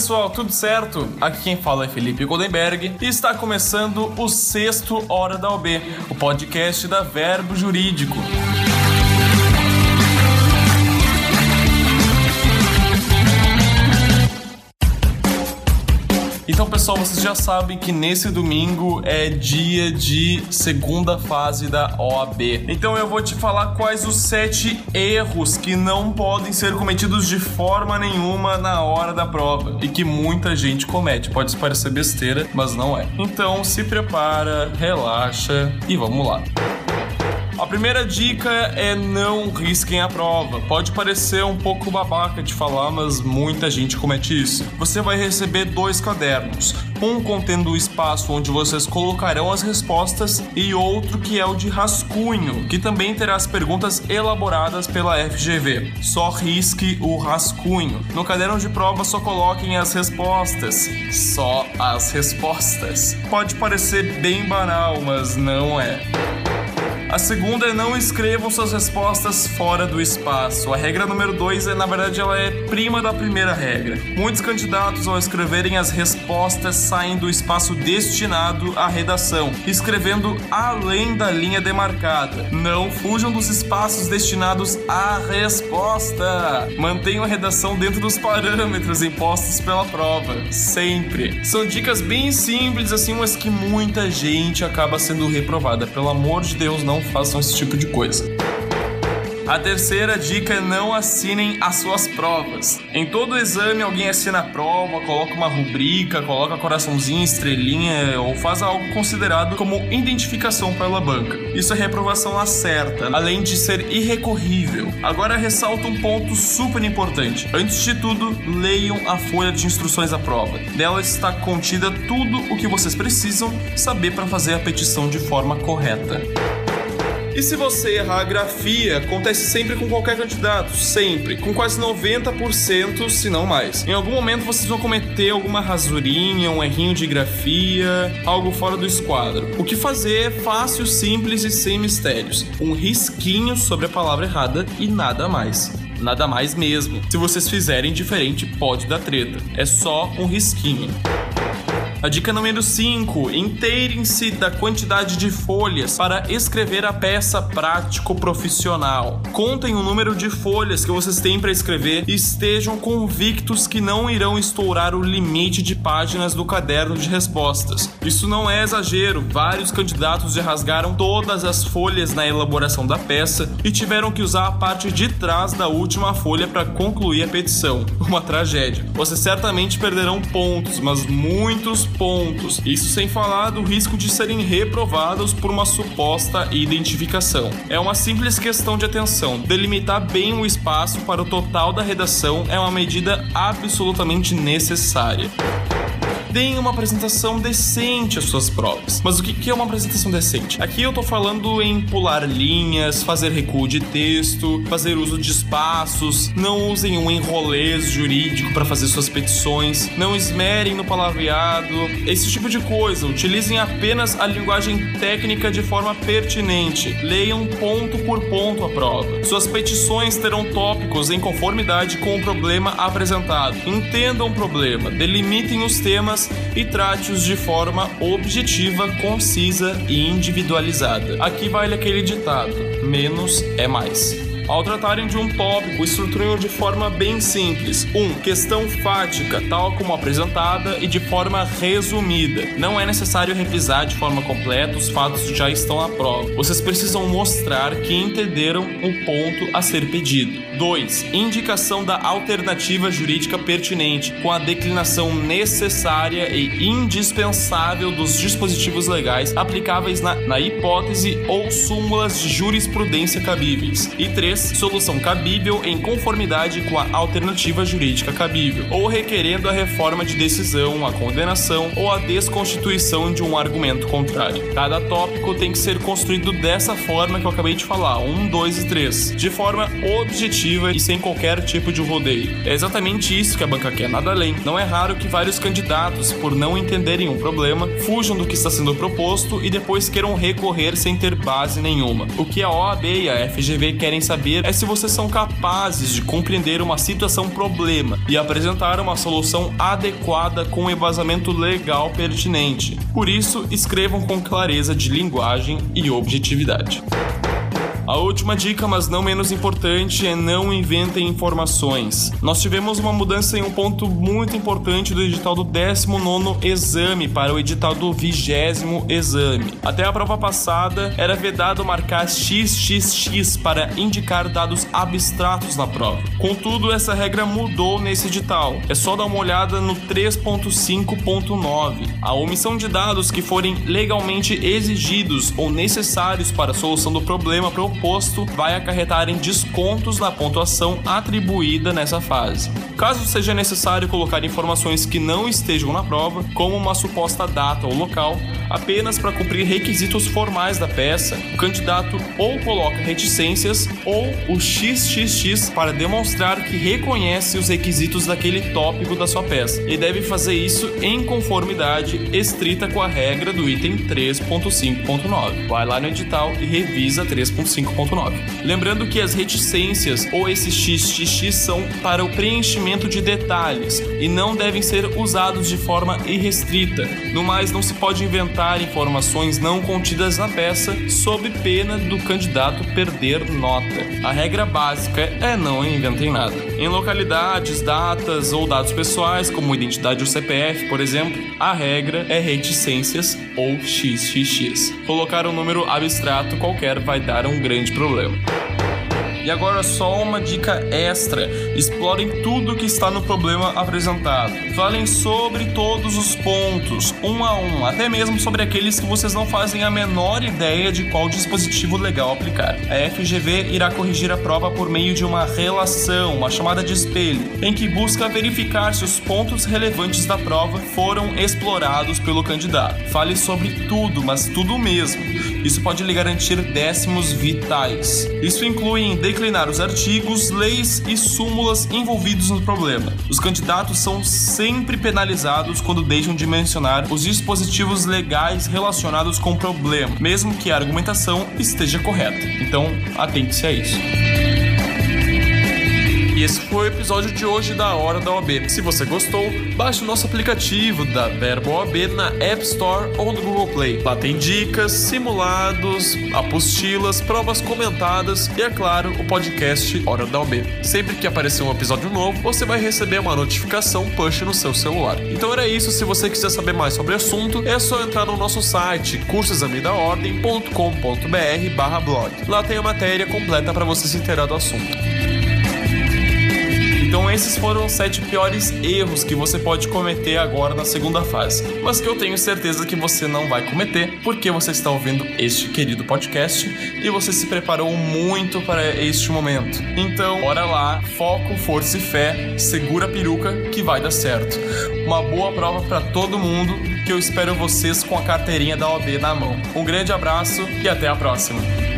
pessoal, tudo certo? Aqui quem fala é Felipe Goldenberg e está começando o sexto Hora da OB, o podcast da Verbo Jurídico. Então, pessoal, vocês já sabem que nesse domingo é dia de segunda fase da OAB. Então, eu vou te falar quais os sete erros que não podem ser cometidos de forma nenhuma na hora da prova e que muita gente comete. Pode parecer besteira, mas não é. Então, se prepara, relaxa e vamos lá. A primeira dica é não risquem a prova. Pode parecer um pouco babaca de falar, mas muita gente comete isso. Você vai receber dois cadernos, um contendo o espaço onde vocês colocarão as respostas e outro que é o de rascunho, que também terá as perguntas elaboradas pela FGV. Só risque o rascunho. No caderno de prova só coloquem as respostas. Só as respostas. Pode parecer bem banal, mas não é. A segunda é não escrevam suas respostas fora do espaço. A regra número 2 é, na verdade, ela é prima da primeira regra. Muitos candidatos, ao escreverem as respostas, saem do espaço destinado à redação, escrevendo além da linha demarcada. Não fujam dos espaços destinados à resposta. Mantenham a redação dentro dos parâmetros impostos pela prova. Sempre. São dicas bem simples, assim, mas que muita gente acaba sendo reprovada. Pelo amor de Deus, não façam esse tipo de coisa. A terceira dica é não assinem as suas provas. Em todo exame, alguém assina a prova, coloca uma rubrica, coloca coraçãozinho, estrelinha ou faz algo considerado como identificação pela banca. Isso é reprovação a certa, além de ser irrecorrível. Agora ressalta um ponto super importante. Antes de tudo, leiam a folha de instruções da prova. Nela está contida tudo o que vocês precisam saber para fazer a petição de forma correta. E se você errar a grafia, acontece sempre com qualquer candidato, sempre, com quase 90%, se não mais. Em algum momento vocês vão cometer alguma rasurinha, um errinho de grafia, algo fora do esquadro. O que fazer é fácil, simples e sem mistérios. Um risquinho sobre a palavra errada e nada mais. Nada mais mesmo. Se vocês fizerem diferente, pode dar treta. É só um risquinho. A dica número 5: inteirem-se da quantidade de folhas para escrever a peça prático-profissional. Contem o número de folhas que vocês têm para escrever e estejam convictos que não irão estourar o limite de páginas do caderno de respostas. Isso não é exagero, vários candidatos já rasgaram todas as folhas na elaboração da peça e tiveram que usar a parte de trás da última folha para concluir a petição. Uma tragédia. Vocês certamente perderão pontos, mas muitos pontos. Isso sem falar do risco de serem reprovados por uma suposta identificação. É uma simples questão de atenção. Delimitar bem o espaço para o total da redação é uma medida absolutamente necessária deem uma apresentação decente às suas provas. Mas o que é uma apresentação decente? Aqui eu tô falando em pular linhas, fazer recuo de texto, fazer uso de espaços, não usem um enrolês jurídico para fazer suas petições, não esmerem no palavreado, esse tipo de coisa. Utilizem apenas a linguagem técnica de forma pertinente. Leiam ponto por ponto a prova. Suas petições terão tópicos em conformidade com o problema apresentado. Entendam o problema, delimitem os temas temas e trate-os de forma objetiva, concisa e individualizada. Aqui vale aquele ditado: menos é mais. Ao tratarem de um tópico, estruturam de forma bem simples. 1. Um, questão fática, tal como apresentada e de forma resumida. Não é necessário revisar de forma completa, os fatos já estão à prova. Vocês precisam mostrar que entenderam o ponto a ser pedido. 2. Indicação da alternativa jurídica pertinente, com a declinação necessária e indispensável dos dispositivos legais aplicáveis na, na hipótese ou súmulas de jurisprudência cabíveis. E 3 solução cabível em conformidade com a alternativa jurídica cabível, ou requerendo a reforma de decisão, a condenação ou a desconstituição de um argumento contrário. Cada tópico tem que ser construído dessa forma que eu acabei de falar, 1, 2 e 3, de forma objetiva e sem qualquer tipo de rodeio. É exatamente isso que a banca quer, nada além. Não é raro que vários candidatos, por não entenderem o problema, fujam do que está sendo proposto e depois queiram recorrer sem ter base nenhuma. O que a OAB e a FGV querem saber saber é se vocês são capazes de compreender uma situação problema e apresentar uma solução adequada com um embasamento legal pertinente. Por isso, escrevam com clareza de linguagem e objetividade. A última dica, mas não menos importante, é não inventem informações. Nós tivemos uma mudança em um ponto muito importante do edital do 19 exame para o edital do 20 exame. Até a prova passada, era vedado marcar XXX para indicar dados abstratos na prova. Contudo, essa regra mudou nesse edital. É só dar uma olhada no 3.5.9. A omissão de dados que forem legalmente exigidos ou necessários para a solução do problema proposto proposto vai acarretar em descontos na pontuação atribuída nessa fase. Caso seja necessário colocar informações que não estejam na prova, como uma suposta data ou local, apenas para cumprir requisitos formais da peça, o candidato ou coloca reticências ou o XXX para demonstrar que reconhece os requisitos daquele tópico da sua peça e deve fazer isso em conformidade estrita com a regra do item 3.5.9. Vai lá no edital e revisa 3.5 5.9. Lembrando que as reticências ou esses XXX são para o preenchimento de detalhes e não devem ser usados de forma irrestrita. No mais, não se pode inventar informações não contidas na peça sob pena do candidato perder nota. A regra básica é não inventem nada. Em localidades, datas ou dados pessoais, como identidade ou CPF, por exemplo, a regra é reticências ou XXX. Colocar um número abstrato qualquer vai dar um grande grande problema. E agora só uma dica extra: explorem tudo que está no problema apresentado. Falem sobre todos os pontos, um a um, até mesmo sobre aqueles que vocês não fazem a menor ideia de qual dispositivo legal aplicar. A FGV irá corrigir a prova por meio de uma relação, uma chamada de espelho, em que busca verificar se os pontos relevantes da prova foram explorados pelo candidato. Fale sobre tudo, mas tudo mesmo. Isso pode lhe garantir décimos vitais. Isso inclui declinar os artigos, leis e súmulas envolvidos no problema. Os candidatos são sempre penalizados quando deixam de mencionar os dispositivos legais relacionados com o problema, mesmo que a argumentação esteja correta. Então, atente-se a isso. E esse foi o episódio de hoje da Hora da OAB. Se você gostou, baixe o nosso aplicativo da Verbo OAB na App Store ou no Google Play. Lá tem dicas, simulados, apostilas, provas comentadas e, é claro, o podcast Hora da OAB. Sempre que aparecer um episódio novo, você vai receber uma notificação push no seu celular. Então era isso, se você quiser saber mais sobre o assunto, é só entrar no nosso site cursosamidaordem.com.br blog. Lá tem a matéria completa para você se inteirar do assunto. Então esses foram os sete piores erros que você pode cometer agora na segunda fase, mas que eu tenho certeza que você não vai cometer, porque você está ouvindo este querido podcast e você se preparou muito para este momento. Então, bora lá, foco, força e fé, segura a peruca que vai dar certo. Uma boa prova para todo mundo, que eu espero vocês com a carteirinha da OAB na mão. Um grande abraço e até a próxima.